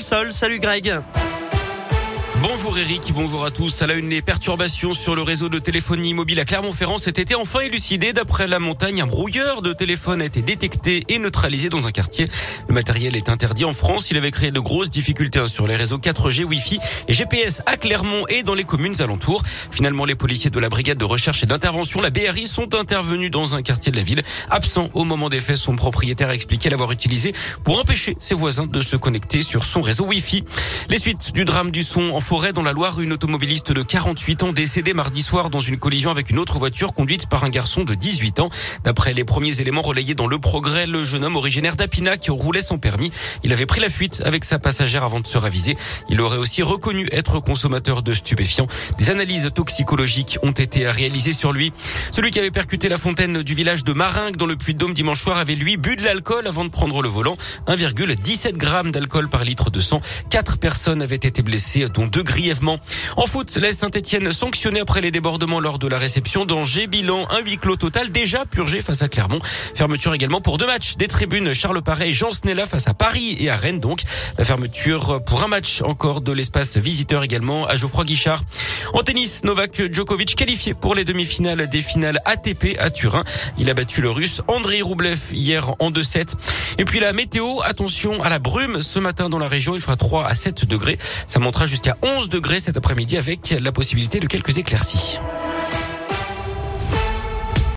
Salut Greg. Bonjour Eric, bonjour à tous. À la une, les perturbations sur le réseau de téléphonie mobile à Clermont-Ferrand cet été enfin élucidé. D'après la montagne, un brouilleur de téléphone a été détecté et neutralisé dans un quartier. Le matériel est interdit en France. Il avait créé de grosses difficultés sur les réseaux 4G, Wi-Fi et GPS à Clermont et dans les communes alentours. Finalement, les policiers de la brigade de recherche et d'intervention, la BRI, sont intervenus dans un quartier de la ville. Absent au moment des faits, son propriétaire a expliqué l'avoir utilisé pour empêcher ses voisins de se connecter sur son réseau Wi-Fi. Les suites du drame du son en forêt dans la Loire, une automobiliste de 48 ans décédée mardi soir dans une collision avec une autre voiture conduite par un garçon de 18 ans. D'après les premiers éléments relayés dans le progrès, le jeune homme originaire d'Apinac roulait sans permis. Il avait pris la fuite avec sa passagère avant de se raviser. Il aurait aussi reconnu être consommateur de stupéfiants. Des analyses toxicologiques ont été réalisées sur lui. Celui qui avait percuté la fontaine du village de Maringue dans le Puy-de-Dôme dimanche soir avait lui bu de l'alcool avant de prendre le volant. 1,17 grammes d'alcool par litre de sang. Quatre personnes avaient été blessées, dont deux grièvement en foot, la Saint-Etienne sanctionné après les débordements lors de la réception d'Angers. Bilan, un huis clos total déjà purgé face à Clermont. Fermeture également pour deux matchs des tribunes Charles Paré et Jean Snella face à Paris et à Rennes donc. La fermeture pour un match encore de l'espace visiteur également à Geoffroy Guichard. En tennis, Novak Djokovic qualifié pour les demi-finales des finales ATP à Turin. Il a battu le russe Andrei Roublev hier en 2-7. Et puis la météo, attention à la brume ce matin dans la région. Il fera 3 à 7 degrés. Ça montera jusqu'à 11 degrés cet après-midi avec la possibilité de quelques éclaircies.